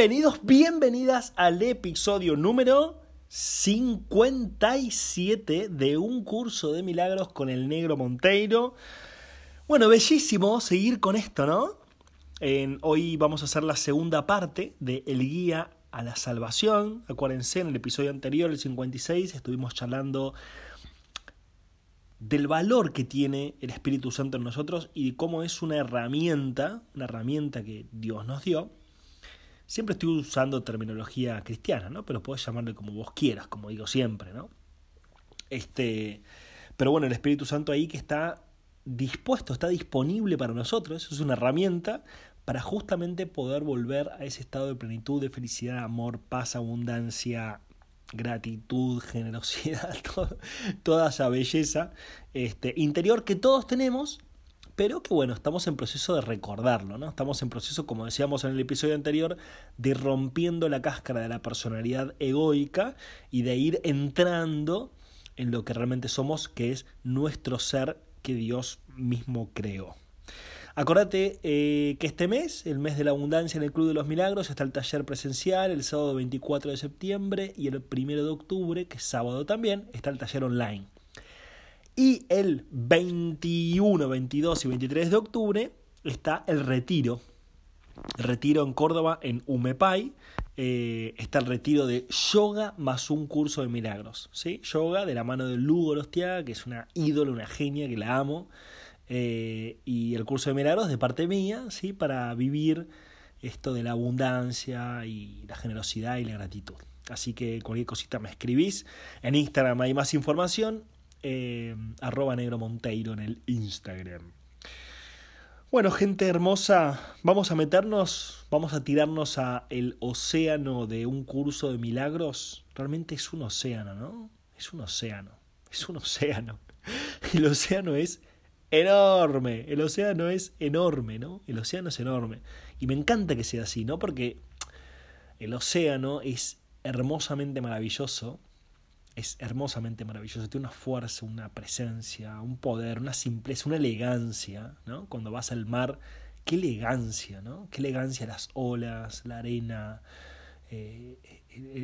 Bienvenidos, bienvenidas al episodio número 57 de un curso de milagros con el negro Monteiro. Bueno, bellísimo seguir con esto, ¿no? hoy vamos a hacer la segunda parte de El Guía a la Salvación. Acuérdense, en el episodio anterior, el 56, estuvimos charlando del valor que tiene el Espíritu Santo en nosotros y de cómo es una herramienta, una herramienta que Dios nos dio Siempre estoy usando terminología cristiana, ¿no? Pero puedes llamarle como vos quieras, como digo siempre, ¿no? Este, pero bueno, el Espíritu Santo ahí que está dispuesto, está disponible para nosotros, es una herramienta para justamente poder volver a ese estado de plenitud, de felicidad, amor, paz, abundancia, gratitud, generosidad, toda esa belleza este, interior que todos tenemos pero que bueno, estamos en proceso de recordarlo, ¿no? Estamos en proceso, como decíamos en el episodio anterior, de rompiendo la cáscara de la personalidad egoica y de ir entrando en lo que realmente somos, que es nuestro ser que Dios mismo creó. Acordate eh, que este mes, el mes de la abundancia en el Club de los Milagros, está el taller presencial el sábado 24 de septiembre y el 1 de octubre, que es sábado también, está el taller online. Y el 21, 22 y 23 de octubre está el retiro. El retiro en Córdoba, en Umepay. Eh, está el retiro de yoga más un curso de milagros. ¿sí? Yoga de la mano de Lugo Lostia, que es una ídola, una genia que la amo. Eh, y el curso de milagros de parte mía, ¿sí? para vivir esto de la abundancia y la generosidad y la gratitud. Así que cualquier cosita me escribís. En Instagram hay más información eh, arroba negro monteiro en el Instagram. Bueno, gente hermosa, vamos a meternos, vamos a tirarnos a el océano de un curso de milagros. Realmente es un océano, ¿no? Es un océano, es un océano. El océano es enorme, el océano es enorme, ¿no? El océano es enorme. Y me encanta que sea así, ¿no? Porque el océano es hermosamente maravilloso es hermosamente maravilloso, tiene una fuerza, una presencia, un poder, una simpleza, una elegancia, ¿no? Cuando vas al mar, qué elegancia, ¿no? Qué elegancia las olas, la arena, eh,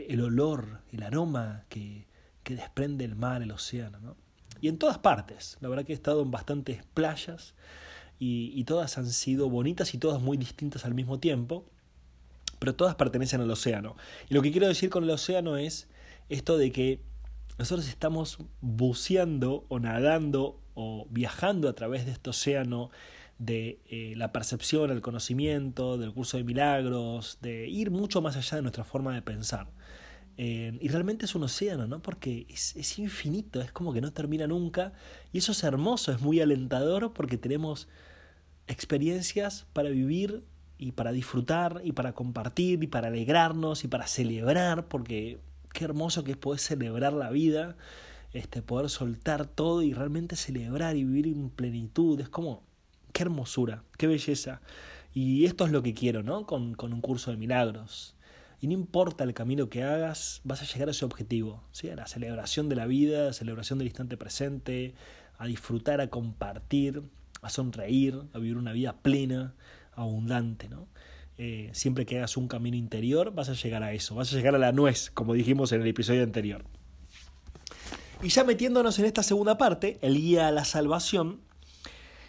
el, olor, el aroma que, que, desprende el mar, el océano, ¿no? Y en todas partes, la verdad que he estado en bastantes playas y, y todas han sido bonitas y todas muy distintas al mismo tiempo, pero todas pertenecen al océano. Y lo que quiero decir con el océano es esto de que nosotros estamos buceando o nadando o viajando a través de este océano de eh, la percepción, el conocimiento, del curso de milagros, de ir mucho más allá de nuestra forma de pensar. Eh, y realmente es un océano, ¿no? Porque es, es, infinito, es como que no termina nunca. Y eso es hermoso, es muy alentador porque tenemos experiencias para vivir y para disfrutar y para compartir y para alegrarnos y para celebrar, porque qué hermoso que es poder celebrar la vida, este, poder soltar todo y realmente celebrar y vivir en plenitud. Es como, qué hermosura, qué belleza. Y esto es lo que quiero, ¿no? Con, con un curso de milagros. Y no importa el camino que hagas, vas a llegar a ese objetivo, ¿sí? a la celebración de la vida, a la celebración del instante presente, a disfrutar, a compartir, a sonreír, a vivir una vida plena, abundante. ¿no? Eh, siempre que hagas un camino interior, vas a llegar a eso, vas a llegar a la nuez, como dijimos en el episodio anterior. Y ya metiéndonos en esta segunda parte, el guía a la salvación,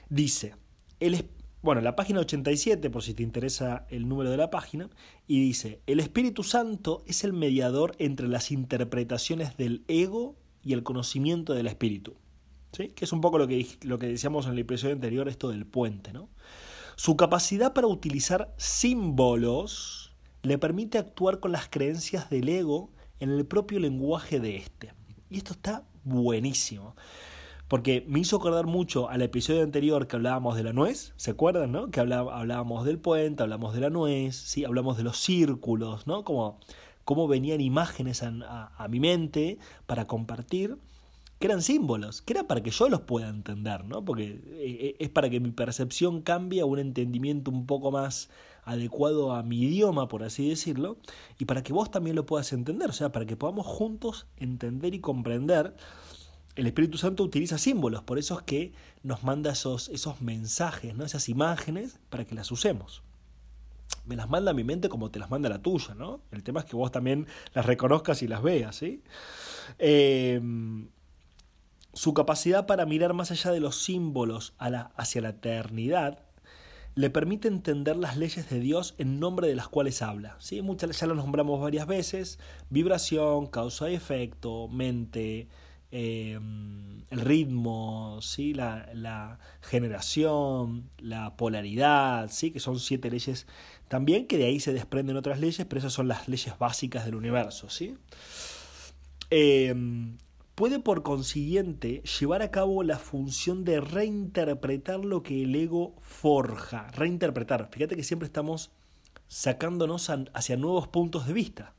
dice, el, bueno, la página 87, por si te interesa el número de la página, y dice, el Espíritu Santo es el mediador entre las interpretaciones del ego y el conocimiento del Espíritu. ¿Sí? Que es un poco lo que, lo que decíamos en el episodio anterior, esto del puente, ¿no? Su capacidad para utilizar símbolos le permite actuar con las creencias del ego en el propio lenguaje de éste. Y esto está buenísimo. Porque me hizo acordar mucho al episodio anterior que hablábamos de la nuez, ¿se acuerdan, no? Que hablábamos del puente, hablamos de la nuez, ¿sí? Hablamos de los círculos, ¿no? Como, cómo venían imágenes a mi mente para compartir que eran símbolos, que era para que yo los pueda entender, ¿no? Porque eh, es para que mi percepción cambie a un entendimiento un poco más adecuado a mi idioma, por así decirlo, y para que vos también lo puedas entender, o sea, para que podamos juntos entender y comprender. El Espíritu Santo utiliza símbolos, por eso es que nos manda esos, esos mensajes, ¿no? esas imágenes, para que las usemos. Me las manda a mi mente como te las manda la tuya, ¿no? El tema es que vos también las reconozcas y las veas, ¿sí? Eh, su capacidad para mirar más allá de los símbolos hacia la eternidad le permite entender las leyes de Dios en nombre de las cuales habla. ¿sí? Muchas, ya lo nombramos varias veces, vibración, causa y efecto, mente, em, el ritmo, ¿sí? la, la, generación, la polaridad, ¿sí? que son siete leyes también, que de ahí se desprenden otras leyes, pero esas son las leyes básicas del universo. ¿sí? Em, puede por consiguiente llevar a cabo la función de reinterpretar lo que el ego forja. Reinterpretar. Fíjate que siempre estamos sacándonos hacia nuevos puntos de vista.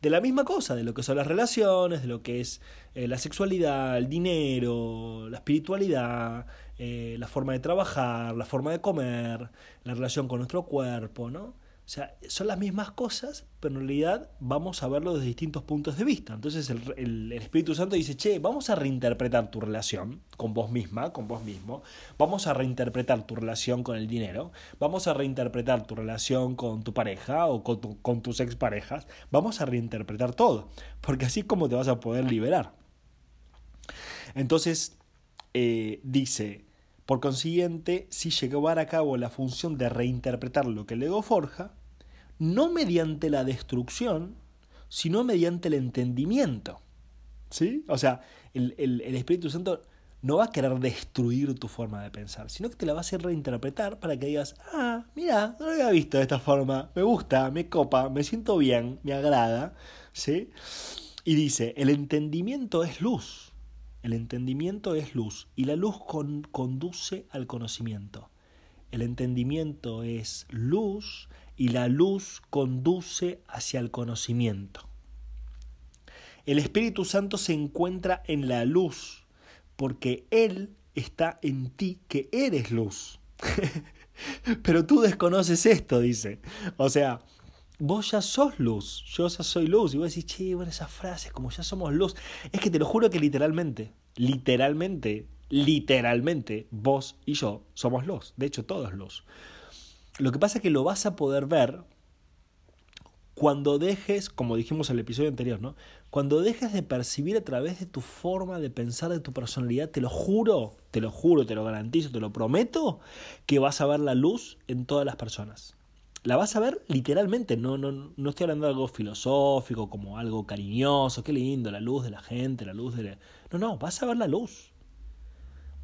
De la misma cosa, de lo que son las relaciones, de lo que es eh, la sexualidad, el dinero, la espiritualidad, eh, la forma de trabajar, la forma de comer, la relación con nuestro cuerpo, ¿no? O sea, son las mismas cosas, pero en realidad vamos a verlo desde distintos puntos de vista. Entonces el, el, Espíritu Santo dice, che, vamos a reinterpretar tu relación con vos misma, con vos mismo, vamos a reinterpretar tu relación con el dinero, vamos a reinterpretar tu relación con tu pareja o con, con tus exparejas, vamos a reinterpretar todo, porque así es como te vas a poder liberar. Entonces, eh, dice, por consiguiente, si llevara a cabo la función de reinterpretar lo que el ego forja, no mediante la destrucción, sino mediante el entendimiento. ¿Sí? O sea, el, el, Espíritu Santo no va a querer destruir tu forma de pensar, sino que te la va a hacer reinterpretar para que digas, ah, mira, no lo había visto de esta forma, me gusta, me copa, me siento bien, me agrada, ¿sí? Y dice, el entendimiento es luz. El entendimiento es luz y la luz conduce al conocimiento. El entendimiento es luz y la luz conduce hacia el conocimiento. El Espíritu Santo se encuentra en la luz porque Él está en ti que eres luz. Pero tú desconoces esto, dice. O sea, vos ya sos luz, yo ya soy luz. Y vos decís, che, bueno, esas frases, como ya somos luz. Es que te lo juro que literalmente, literalmente, literalmente, vos y yo somos luz. De hecho, todos luz. Lo que pasa es que lo vas a poder ver cuando dejes, como dijimos en el episodio anterior, ¿no? Cuando dejes de percibir a través de tu forma de pensar, de tu personalidad, te lo juro, te lo juro, te lo garantizo, te lo prometo, que vas a ver la luz en todas las personas la vas a ver literalmente, no, no, no estoy hablando de algo filosófico, como algo cariñoso, qué lindo, la luz de la gente, la luz de... No, no, vas a ver la luz.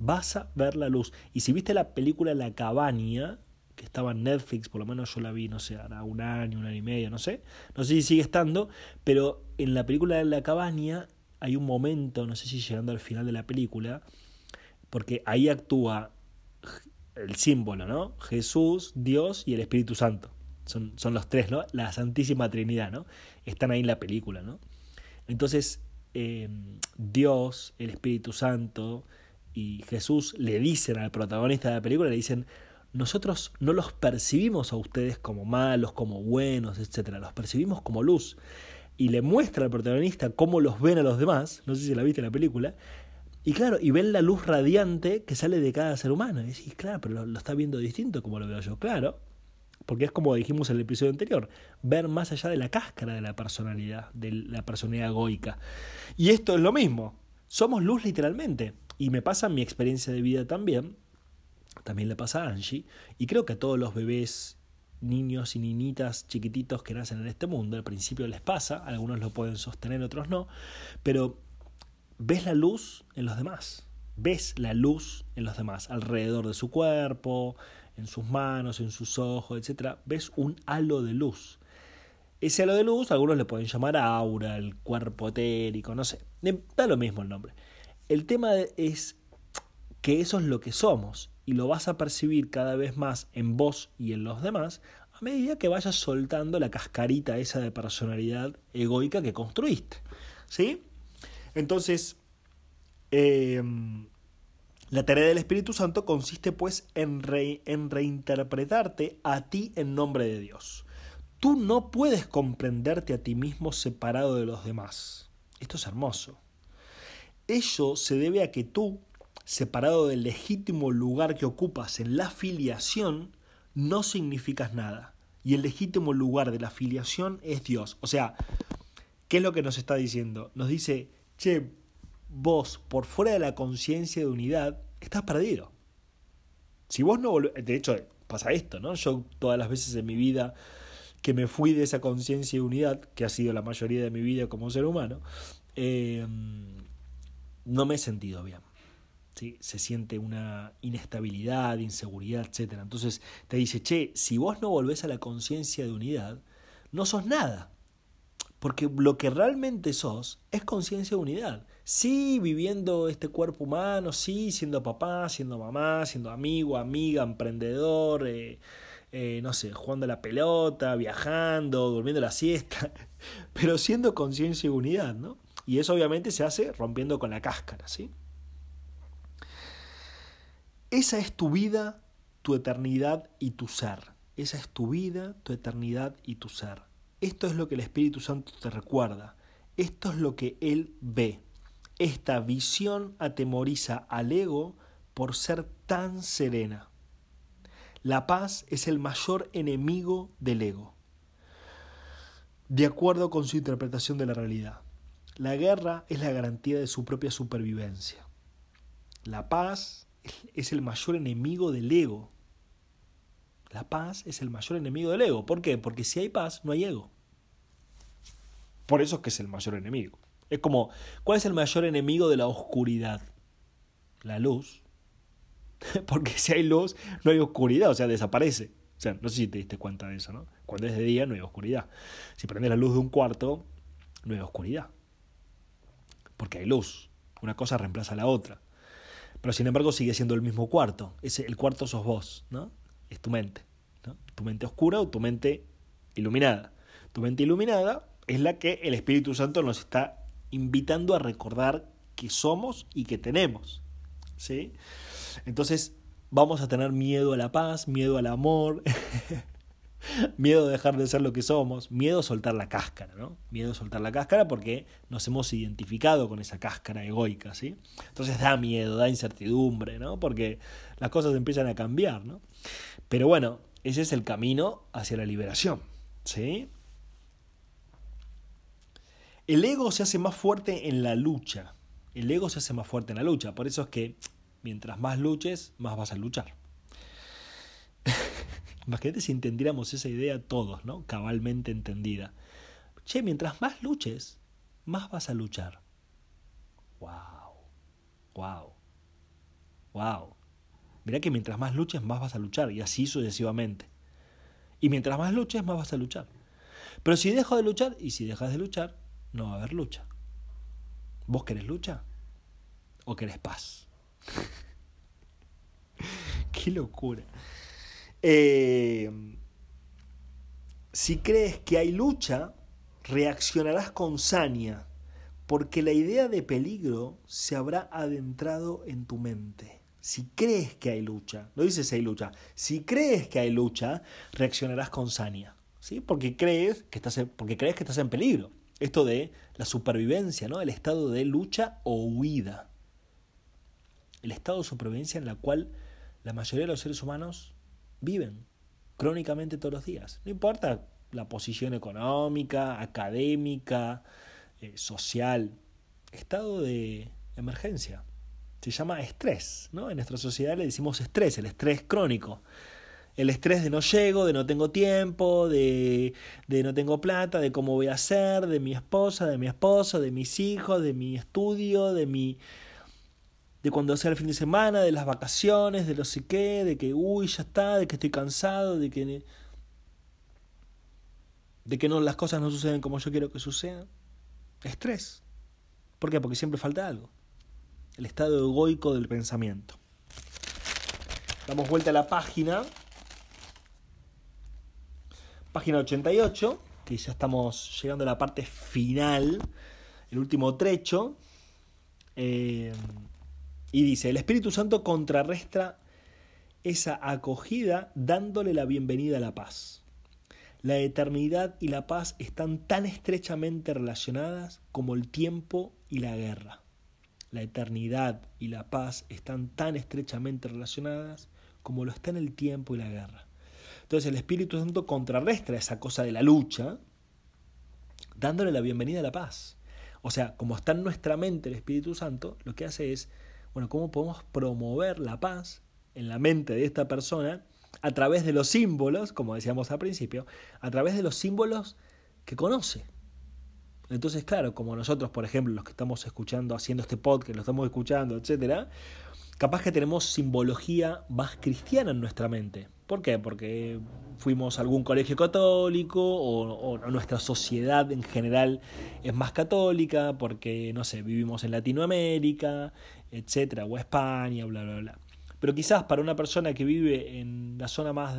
Vas a ver la luz. Y si viste la película La Cabaña, estaba en Netflix, por lo menos yo la vi, no sé, hará un año, un año y medio, no sé, no sé si sigue estando, pero en la película de La Cabaña hay un momento, no sé si llegando al final de la película, porque ahí actúa el símbolo, ¿no? Jesús, Dios y el Espíritu Santo. Son, son los tres, ¿no? La Santísima Trinidad, ¿no? Están ahí en la película, ¿no? Entonces, eh, Dios, el Espíritu Santo y Jesús le dicen al protagonista de la película, le dicen, nosotros no los percibimos a ustedes como malos, como buenos, etc. Los percibimos como luz. Y le muestra al protagonista cómo los ven a los demás, no sé si la viste en la película, y claro, y ven la luz radiante que sale de cada ser humano. Y decís, claro, pero lo, está viendo distinto como lo veo yo. Claro, porque es como dijimos en el episodio anterior, ver más allá de la cáscara de la personalidad, de la personalidad egoica. Y esto es lo mismo. Somos luz literalmente. Y me pasa en mi experiencia de vida también. También le pasa a Angie. Y creo que a todos los bebés niños y niñitas chiquititos que nacen en este mundo, al principio les pasa, algunos lo pueden sostener, otros no, pero ves la luz en los demás, ves la luz en los demás, alrededor de su cuerpo, en sus manos, en sus ojos, etc. Ves un halo de luz. Ese halo de luz, algunos le pueden llamar aura, el cuerpo etérico, no sé, da lo mismo el nombre. El tema es que eso es lo que somos y lo vas a percibir cada vez más en vos y en los demás a medida que vayas soltando la cascarita esa de personalidad egoica que construiste. ¿Sí? Entonces, em, la tarea del Espíritu Santo consiste pues en, en reinterpretarte a ti en nombre de Dios. Tú no puedes comprenderte a ti mismo separado de los demás. Esto es hermoso. Ello se debe a que tú, separado del legítimo lugar que ocupas en la filiación, no significas nada. Y el legítimo lugar de la filiación es Dios. O sea, ¿qué es lo que nos está diciendo? Nos dice, che, vos por fuera de la conciencia de unidad estás perdido. Si vos no volvés, de hecho pasa esto, ¿no? Yo todas las veces en mi vida que me fui de esa conciencia de unidad, que ha sido la mayoría de mi vida como ser humano, eh, no me he sentido bien. ¿Sí? Se siente una inestabilidad, inseguridad, etc. Entonces te dice, che, si vos no volvés a la conciencia de unidad, no sos nada. Porque lo que realmente sos es conciencia de unidad. Sí, viviendo este cuerpo humano, sí, siendo papá, siendo mamá, siendo amigo, amiga, emprendedor, eh, eh, no sé, jugando a la pelota, viajando, durmiendo la siesta, pero siendo conciencia y unidad, ¿no? Y eso obviamente se hace rompiendo con la cáscara, ¿sí? Esa es tu vida, tu eternidad y tu ser. Esa es tu vida, tu eternidad y tu ser. Esto es lo que el Espíritu Santo te recuerda. Esto es lo que Él ve. Esta visión atemoriza al ego por ser tan serena. La paz es el mayor enemigo del ego, de acuerdo con su interpretación de la realidad. La guerra es la garantía de su propia supervivencia. La paz es el mayor enemigo del ego. La paz es el mayor enemigo del ego. ¿Por qué? Porque si hay paz, no hay ego. Por eso es que es el mayor enemigo. Es como, ¿cuál es el mayor enemigo de la oscuridad? La luz. Porque si hay luz, no hay oscuridad, o sea, desaparece. O sea, no sé si te diste cuenta de eso, ¿no? Cuando es de día no hay oscuridad. Si prendes la luz de un cuarto, no hay oscuridad. Porque hay luz. Una cosa reemplaza a la otra. Pero sin embargo sigue siendo el mismo cuarto. Ese, el cuarto sos vos, ¿no? Es tu mente. Tu mente oscura o tu mente iluminada. Tu mente iluminada es la que el Espíritu Santo nos está invitando a recordar que somos y que tenemos. ¿Sí? Entonces vamos a tener miedo a la paz, miedo al amor, miedo a dejar de ser lo que somos, miedo a soltar la cáscara, ¿no? Miedo a soltar la cáscara porque nos hemos identificado con esa cáscara egoica, ¿sí? Entonces da miedo, da incertidumbre, ¿no? Porque las cosas empiezan a cambiar, ¿no? Pero bueno, ese es el camino hacia la liberación, ¿sí? El ego se hace más fuerte en la lucha. El ego se hace más fuerte en la lucha. Por eso es que mientras más luches, más vas a luchar. Imagínate si entendiéramos esa idea todos, ¿no? Cabalmente entendida. Che, mientras más luches, más vas a luchar. Wow. Wow. Wow. Mirá que mientras más luches, más vas a luchar, y así sucesivamente. Y mientras más luches, más vas a luchar. Pero si dejo de luchar, y si dejas de luchar, no va a haber lucha. ¿Vos querés lucha? ¿O querés paz? Qué locura. Eh, si crees que hay lucha, reaccionarás con saña, porque la idea de peligro se habrá adentrado en tu mente. Si crees que hay lucha, no dices hay lucha, si crees que hay lucha, reaccionarás con saña, ¿sí? Porque crees que estás en, porque crees que estás en peligro. Esto de la supervivencia, ¿no? El estado de lucha o huida el estado de supervivencia en la cual la mayoría de los seres humanos viven crónicamente todos los días. No importa la posición económica, académica, eh, social, estado de emergencia. Se llama estrés, ¿no? En nuestra sociedad le decimos estrés, el estrés crónico. El estrés de no llego, de no tengo tiempo, de, de no tengo plata, de cómo voy a hacer, de mi esposa, de mi esposo, de mis hijos, de mi estudio, de mi, de cuando sea el fin de semana, de las vacaciones, de lo sé qué, de que uy, ya está, de que estoy cansado, de que de que no las cosas no suceden como yo quiero que sucedan. Estrés. ¿Por qué? Porque siempre falta algo. El estado egoico del pensamiento. damos vuelta a la página. Página 88, que ya estamos llegando a la parte final, el último trecho. Eh, y dice, el Espíritu Santo contrarresta esa acogida dándole la bienvenida a la paz. La eternidad y la paz están tan estrechamente relacionadas como el tiempo y la guerra. La eternidad y la paz están tan estrechamente relacionadas como lo están el tiempo y la guerra. Entonces el Espíritu Santo contrarresta esa cosa de la lucha, dándole la bienvenida a la paz. O sea, como está en nuestra mente el Espíritu Santo, lo que hace es, bueno, ¿cómo podemos promover la paz en la mente de esta persona a través de los símbolos, como decíamos al principio, a través de los símbolos que conoce. Entonces, claro, como nosotros, por ejemplo, los que estamos escuchando, haciendo este podcast, lo estamos escuchando, etcétera, capaz que tenemos simbología más cristiana en nuestra mente. ¿Por qué? Porque fuimos a algún colegio católico o, o, nuestra sociedad en general es más católica, porque, no sé, vivimos en Latinoamérica, etcétera, o España, bla, bla, bla. Pero quizás para una persona que vive en la zona más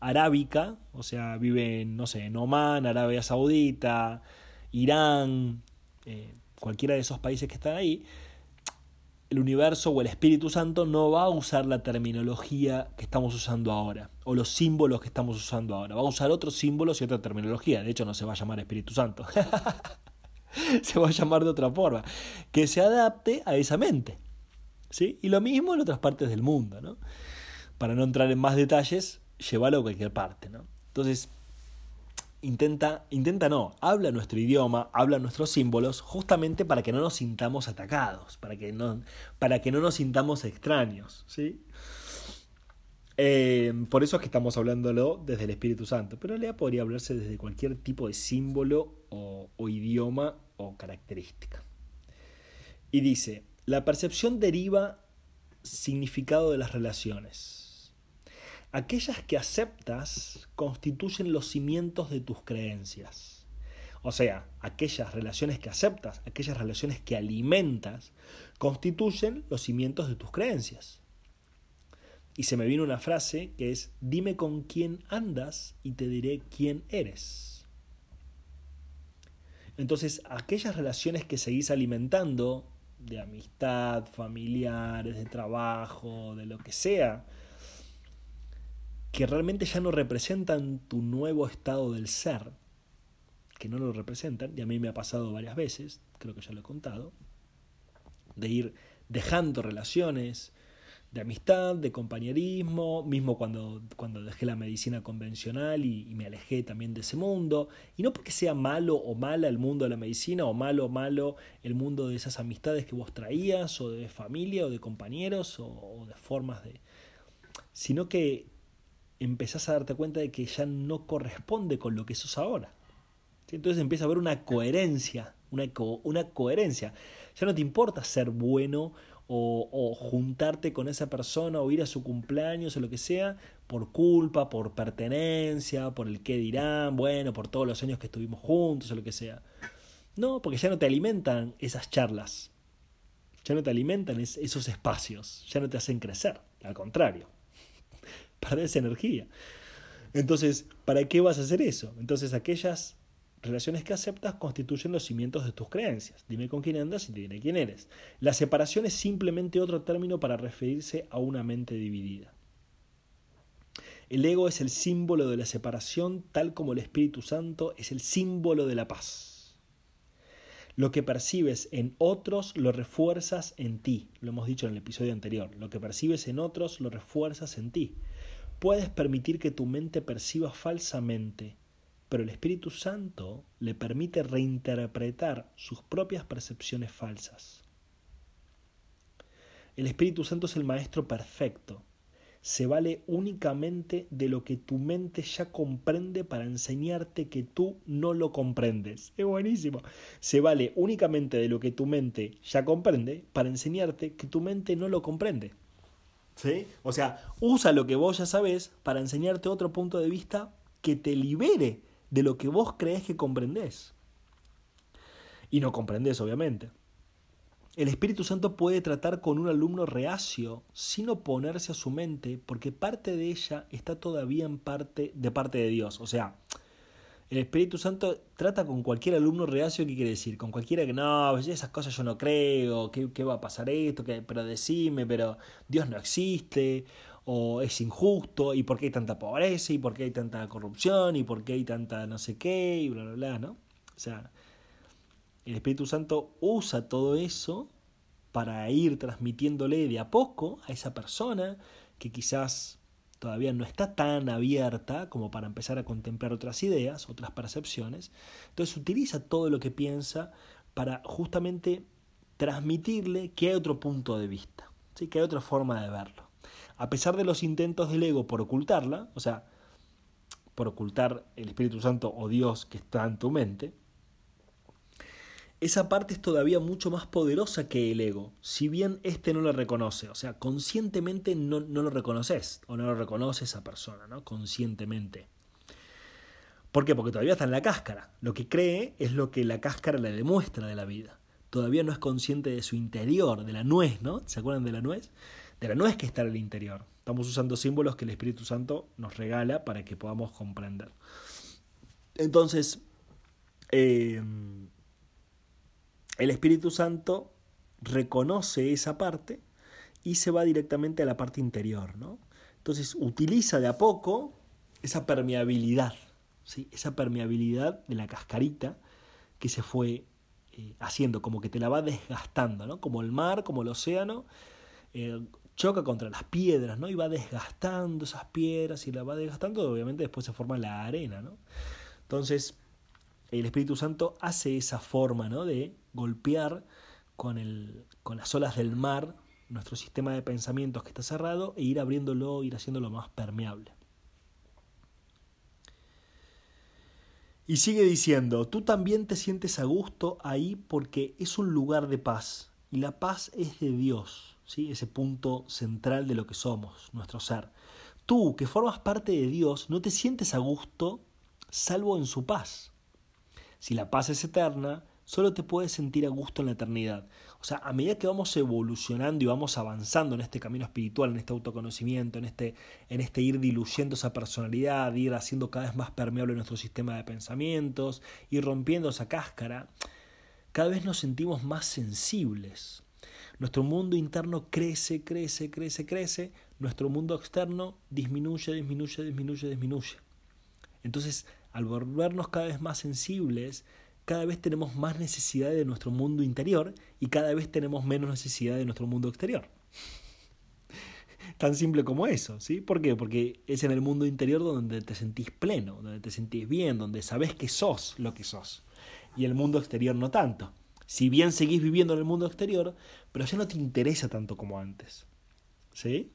arábica, o sea, vive en, no sé, en Oman, Arabia Saudita, Irán, eh, cualquiera de esos países que están ahí, el universo o el Espíritu Santo no va a usar la terminología que estamos usando ahora, o los símbolos que estamos usando ahora. Va a usar otros símbolos y otra terminología. De hecho, no se va a llamar Espíritu Santo. se va a llamar de otra forma. Que se adapte a esa mente. ¿Sí? Y lo mismo en otras partes del mundo, ¿no? Para no entrar en más detalles, llévalo a cualquier parte, ¿no? Entonces, intenta, intenta no, habla nuestro idioma, habla nuestros símbolos, justamente para que no nos sintamos atacados, para que no, para que no nos sintamos extraños, ¿sí? Eh, por eso es que estamos hablándolo desde el Espíritu Santo, pero en realidad podría hablarse desde cualquier tipo de símbolo o, o idioma o característica. Y dice, la percepción deriva significado de las relaciones. Aquellas que aceptas constituyen los cimientos de tus creencias. O sea, aquellas relaciones que aceptas, aquellas relaciones que alimentas, constituyen los cimientos de tus creencias. Y se me vino una frase que es, dime con quién andas y te diré quién eres. Entonces, aquellas relaciones que seguís alimentando de amistad, familiares, de trabajo, de lo que sea, que realmente ya no representan tu nuevo estado del ser, que no lo representan, y a mí me ha pasado varias veces, creo que ya lo he contado, de ir dejando relaciones, de amistad, de compañerismo, mismo cuando, cuando dejé la medicina convencional y, me alejé también de ese mundo. Y no porque sea malo o mala el mundo de la medicina o malo o malo el mundo de esas amistades que vos traías o de familia o de compañeros o, de formas de... sino que empezás a darte cuenta de que ya no corresponde con lo que sos ahora. Entonces empieza a haber una coherencia, una, una coherencia. Ya no te importa ser bueno o, juntarte con esa persona o ir a su cumpleaños o lo que sea por culpa, por pertenencia, por el qué dirán, bueno, por todos los años que estuvimos juntos o lo que sea. No, porque ya no te alimentan esas charlas, ya no te alimentan esos espacios, ya no te hacen crecer, al contrario, esa energía. Entonces, ¿para qué vas a hacer eso? Entonces, aquellas relaciones que aceptas constituyen los cimientos de tus creencias. Dime con quién andas y te diré quién eres. La separación es simplemente otro término para referirse a una mente dividida. El ego es el símbolo de la separación, tal como el Espíritu Santo es el símbolo de la paz. Lo que percibes en otros lo refuerzas en ti. Lo hemos dicho en el episodio anterior. Lo que percibes en otros lo refuerzas en ti. Puedes permitir que tu mente perciba falsamente pero el Espíritu Santo le permite reinterpretar sus propias percepciones falsas. El Espíritu Santo es el Maestro perfecto. Se vale únicamente de lo que tu mente ya comprende para enseñarte que tú no lo comprendes. Es buenísimo. Se vale únicamente de lo que tu mente ya comprende para enseñarte que tu mente no lo comprende. ¿Sí? O sea, usa lo que vos ya sabes para enseñarte otro punto de vista que te libere de lo que vos crees que comprendés. Y no comprendés, obviamente. el Espíritu Santo puede tratar con un alumno reacio sin oponerse a su mente, porque parte de ella está todavía en parte de parte de Dios. O sea, el Espíritu Santo trata con cualquier alumno reacio, ¿qué quiere decir? Con cualquiera que no, esas cosas yo no creo, ¿qué, va a pasar esto? ¿Qué, pero decime, pero Dios no existe, o es injusto, y por qué hay tanta pobreza, y por qué hay tanta corrupción, y por qué hay tanta no sé qué, y bla, bla, bla, ¿no? O sea, el Espíritu Santo usa todo eso para ir transmitiéndole de a poco a esa persona que quizás todavía no está tan abierta como para empezar a contemplar otras ideas, otras percepciones. Entonces utiliza todo lo que piensa para justamente transmitirle que hay otro punto de vista, ¿sí? que hay otra forma de verlo. A pesar de los intentos del ego por ocultarla, o sea, por ocultar el Espíritu Santo o Dios que está en tu mente, esa parte es todavía mucho más poderosa que el ego, si bien éste no lo reconoce, o sea, conscientemente no, no lo reconoces, o no lo reconoce esa persona, ¿no? Conscientemente. ¿Por qué? Porque todavía está en la cáscara. Lo que cree es lo que la cáscara le demuestra de la vida. Todavía no es consciente de su interior, de la nuez, ¿no? ¿Se acuerdan de la nuez? La nuez que está en el interior. Estamos usando símbolos que el Espíritu Santo nos regala para que podamos comprender. Entonces, eh, el Espíritu Santo reconoce esa parte y se va directamente a la parte interior, ¿no? Entonces utiliza de a poco esa permeabilidad, ¿sí? esa permeabilidad de la cascarita que se fue eh, haciendo, como que te la va desgastando, ¿no? Como el mar, como el océano, eh, choca contra las piedras, ¿no? Y va desgastando esas piedras y la va desgastando, obviamente después se forma la arena, ¿no? Entonces, el Espíritu Santo hace esa forma ¿no? de golpear con, el, con las olas del mar nuestro sistema de pensamientos que está cerrado e ir abriéndolo, ir haciéndolo más permeable. Y sigue diciendo, tú también te sientes a gusto ahí porque es un lugar de paz y la paz es de Dios, ese punto central de lo que somos, nuestro ser. Tú, que formas parte de Dios, no te sientes a gusto salvo en su paz. Si la paz es eterna, solo te puedes sentir a gusto en la eternidad. O sea, a medida que vamos evolucionando y vamos avanzando en este camino espiritual, en este autoconocimiento, en este, en este ir diluyendo esa personalidad, ir haciendo cada vez más permeable nuestro sistema de pensamientos, ir rompiendo esa cáscara, cada vez nos sentimos más sensibles. Nuestro mundo interno crece, crece, crece, crece. Nuestro mundo externo disminuye, disminuye, disminuye, disminuye. Entonces, al volvernos cada vez más sensibles, cada vez tenemos más necesidad de nuestro mundo interior y cada vez tenemos menos necesidad de nuestro mundo exterior. Tan simple como eso, ¿sí? ¿Por qué? Porque es en el mundo interior donde te sentís pleno, donde te sentís bien, donde sabes que sos lo que sos. Y el mundo exterior no tanto. Si bien seguís viviendo en el mundo exterior, pero ya no te interesa tanto como antes. ¿Sí?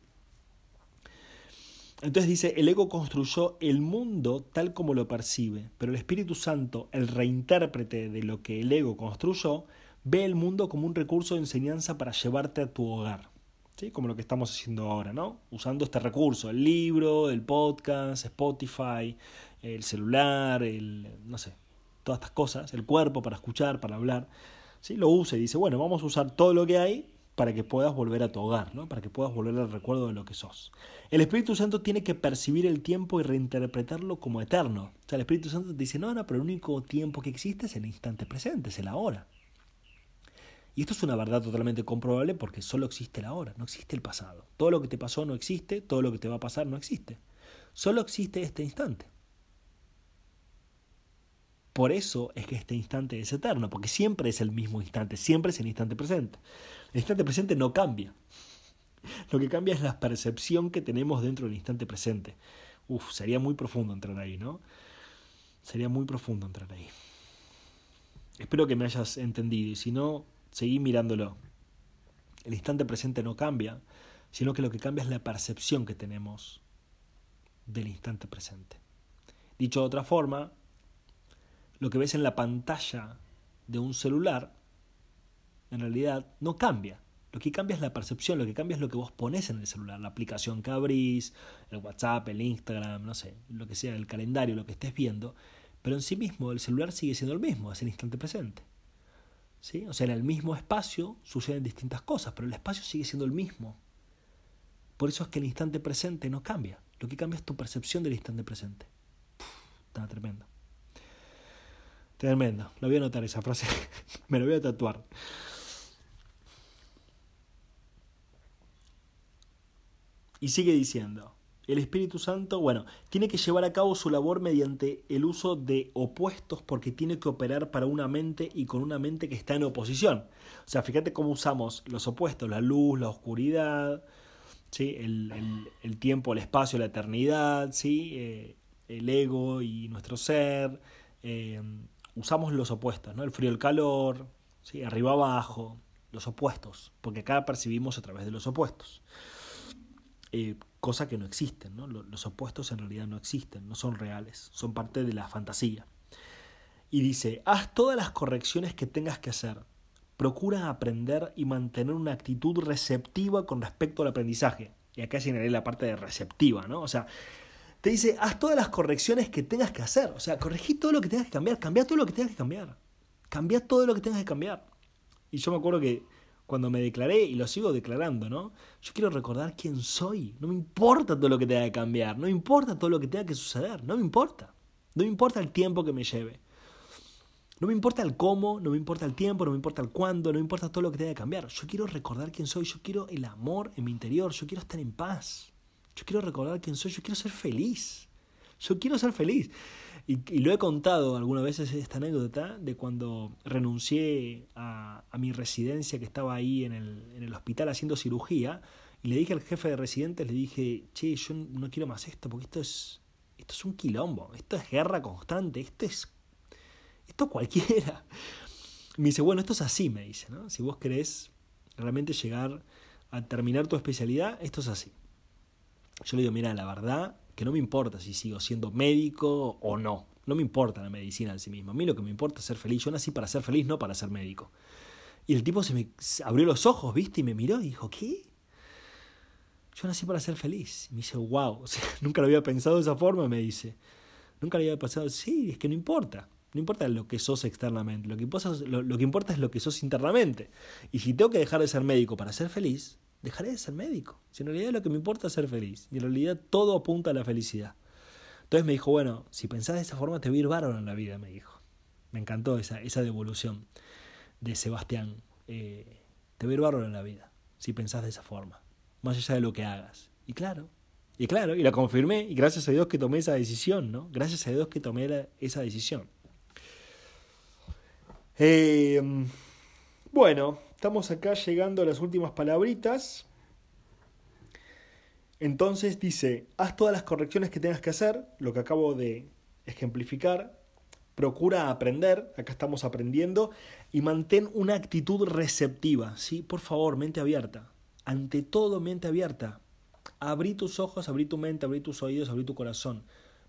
Entonces dice, el ego construyó el mundo tal como lo percibe, pero el Espíritu Santo, el reintérprete de lo que el ego construyó, ve el mundo como un recurso de enseñanza para llevarte a tu hogar. ¿Sí? Como lo que estamos haciendo ahora, ¿no? Usando este recurso, el libro, el podcast, Spotify, el celular, el, no sé, todas estas cosas, el cuerpo para escuchar, para hablar. ¿Sí? Lo usa y dice, bueno, vamos a usar todo lo que hay para que puedas volver a tu hogar, ¿no? para que puedas volver al recuerdo de lo que sos. El Espíritu Santo tiene que percibir el tiempo y reinterpretarlo como eterno. O sea, el Espíritu Santo te dice, no, no, pero el único tiempo que existe es el instante presente, es el ahora. Y esto es una verdad totalmente comprobable porque solo existe el ahora, no existe el pasado. Todo lo que te pasó no existe, todo lo que te va a pasar no existe. Solo existe este instante. Por eso es que este instante es eterno, porque siempre es el mismo instante, siempre es el instante presente. El instante presente no cambia. Lo que cambia es la percepción que tenemos dentro del instante presente. Uf, sería muy profundo entrar ahí, ¿no? Sería muy profundo entrar ahí. Espero que me hayas entendido y si no, seguí mirándolo. El instante presente no cambia, sino que lo que cambia es la percepción que tenemos del instante presente. Dicho de otra forma, lo que ves en la pantalla de un celular, en realidad no cambia. Lo que cambia es la percepción, lo que cambia es lo que vos pones en el celular, la aplicación que abrís, el WhatsApp, el Instagram, no sé, lo que sea, el calendario, lo que estés viendo. Pero en sí mismo el celular sigue siendo el mismo, es el instante presente. ¿sí? O sea, en el mismo espacio suceden distintas cosas, pero el espacio sigue siendo el mismo. Por eso es que el instante presente no cambia. Lo que cambia es tu percepción del instante presente. está tremendo. Tremendo. Lo voy a anotar esa frase. Me lo voy a tatuar. Y sigue diciendo, el Espíritu Santo, bueno, tiene que llevar a cabo su labor mediante el uso de opuestos porque tiene que operar para una mente y con una mente que está en oposición. O sea, fíjate cómo usamos los opuestos, la luz, la oscuridad, ¿sí? el, tiempo, el espacio, la eternidad, ¿sí? Eh, el ego y nuestro ser. Eh, usamos los opuestos, ¿no? el frío, el calor, ¿sí? arriba, abajo, los opuestos, porque acá percibimos a través de los opuestos. Eh, cosa que no existen, ¿no? Los opuestos en realidad no existen, no son reales, son parte de la fantasía. Y dice, haz todas las correcciones que tengas que hacer, procura aprender y mantener una actitud receptiva con respecto al aprendizaje. Y acá señalé la parte de receptiva, ¿no? O sea, te dice, haz todas las correcciones que tengas que hacer. O sea, corregí todo lo que tengas que cambiar, cambia todo lo que tengas que cambiar. Cambia todo lo que tengas que cambiar. Y yo me acuerdo que cuando me declaré, y lo sigo declarando, ¿no? Yo quiero recordar quién soy. No me importa todo lo que tenga que cambiar, no me importa todo lo que tenga que suceder, no me importa. No me importa el tiempo que me lleve. No me importa el cómo, no me importa el tiempo, no me importa el cuándo, no me importa todo lo que tenga que cambiar. Yo quiero recordar quién soy, yo quiero el amor en mi interior, yo quiero estar en paz. Yo quiero recordar quién soy, yo quiero ser feliz. Yo quiero ser feliz. Y, lo he contado algunas veces esta anécdota de cuando renuncié a, mi residencia que estaba ahí en el, en el, hospital haciendo cirugía y le dije al jefe de residentes, le dije, che, yo no quiero más esto porque esto es, esto es un quilombo, esto es guerra constante, esto es esto cualquiera. Me dice, bueno, esto es así, me dice, ¿no? Si vos querés realmente llegar a terminar tu especialidad, esto es así. Yo le digo, mira, la verdad que no me importa si sigo siendo médico o no. No me importa la medicina en sí misma. A mí lo que me importa es ser feliz. Yo nací para ser feliz, no para ser médico. Y el tipo se me abrió los ojos, ¿viste? Y me miró y dijo, ¿qué? Yo nací para ser feliz. Y me dice, wow, nunca lo había pensado de esa forma, me dice. Nunca lo había pensado, sí, es que no importa. No importa lo que sos externamente, lo que, importa, lo, que importa es lo que sos internamente. Y si tengo que dejar de ser médico para ser feliz, dejaré de ser médico. Si en realidad lo que me importa es ser feliz. Y en realidad todo apunta a la felicidad. Entonces me dijo, bueno, si pensás de esa forma te voy a ir bárbaro en la vida, me dijo. Me encantó esa, esa devolución de Sebastián. Eh, te voy a ir en la vida, si pensás de esa forma. Más allá de lo que hagas. Y claro, y claro, y la confirmé, y gracias a Dios que tomé esa decisión, ¿no? Gracias a Dios que tomé esa decisión. Eh, bueno, estamos acá llegando a las últimas palabritas. Entonces dice, haz todas las correcciones que tengas que hacer, lo que acabo de ejemplificar, procura aprender, acá estamos aprendiendo, y mantén una actitud receptiva, ¿sí? Por favor, mente abierta. Ante todo, mente abierta. Abrí tus ojos, abrí tu mente, abrí tus oídos, abrí tu corazón.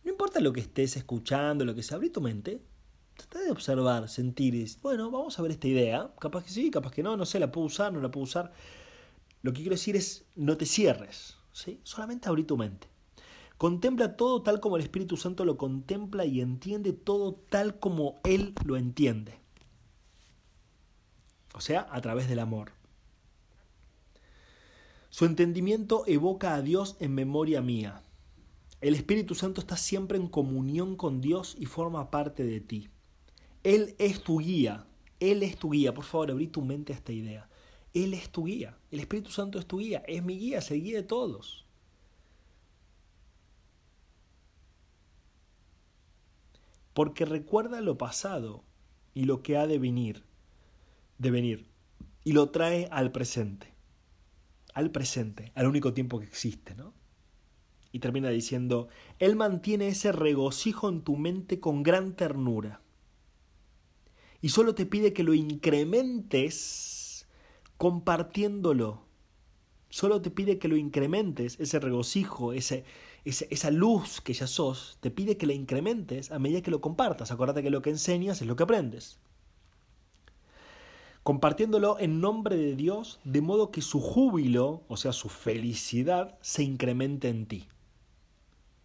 No importa lo que estés escuchando, lo que sea, abrí tu mente, Trata de observar, sentir, y, bueno, vamos a ver esta idea, capaz que sí, capaz que no, no sé, la puedo usar, no la puedo usar. Lo que quiero decir es, no te cierres, ¿sí? solamente abrí tu mente. Contempla todo tal como el Espíritu Santo lo contempla y entiende todo tal como Él lo entiende. O sea, a través del amor. Su entendimiento evoca a Dios en memoria mía. El Espíritu Santo está siempre en comunión con Dios y forma parte de ti. Él es tu guía. Él es tu guía. Por favor, abrí tu mente a esta idea. Él es tu guía. El Espíritu Santo es tu guía. Es mi guía, es el guía de todos. Porque recuerda lo pasado y lo que ha de venir, de venir, y lo trae al presente. Al presente, al único tiempo que existe, ¿no? Y termina diciendo, Él mantiene ese regocijo en tu mente con gran ternura y solo te pide que lo incrementes compartiéndolo. Solo te pide que lo incrementes, ese regocijo, ese, esa luz que ya sos, te pide que la incrementes a medida que lo compartas. Acuérdate que lo que enseñas es lo que aprendes. Compartiéndolo en nombre de Dios, de modo que su júbilo, o sea, su felicidad, se incremente en ti.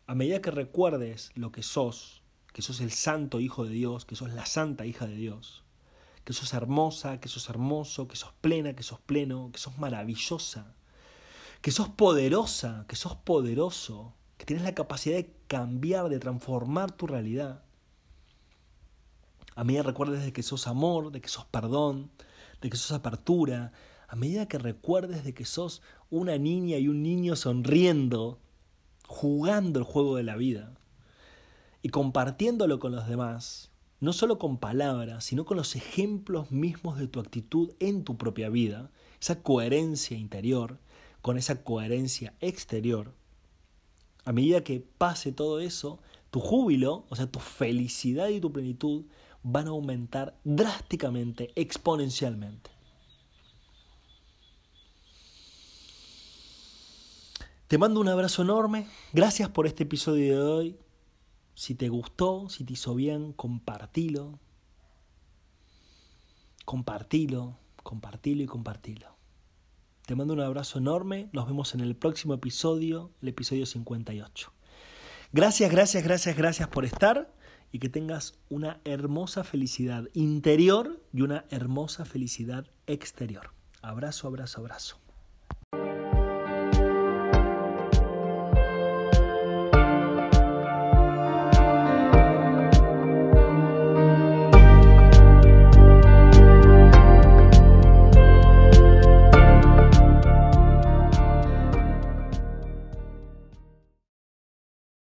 A medida que recuerdes lo que sos, que sos el santo Hijo de Dios, que sos la santa hija de Dios, que sos hermosa, que sos hermoso, que sos plena, que sos pleno, que sos maravillosa, que sos poderosa, que sos poderoso, que tienes la capacidad de cambiar, de transformar tu realidad. A medida que recuerdes de que sos amor, de que sos perdón, de que sos apertura, a medida que recuerdes de que sos una niña y un niño sonriendo, jugando el juego de la vida y compartiéndolo con los demás, no solo con palabras, sino con los ejemplos mismos de tu actitud en tu propia vida, esa coherencia interior con esa coherencia exterior, a medida que pase todo eso, tu júbilo, o sea, tu felicidad y tu plenitud van a aumentar drásticamente, exponencialmente. Te mando un abrazo enorme, gracias por este episodio de hoy, si te gustó, si te hizo bien, compartilo. Compartilo, compartilo y compartilo. Te mando un abrazo enorme. Nos vemos en el próximo episodio, el episodio 58. Gracias, gracias, gracias, gracias por estar y que tengas una hermosa felicidad interior y una hermosa felicidad exterior. Abrazo, abrazo, abrazo.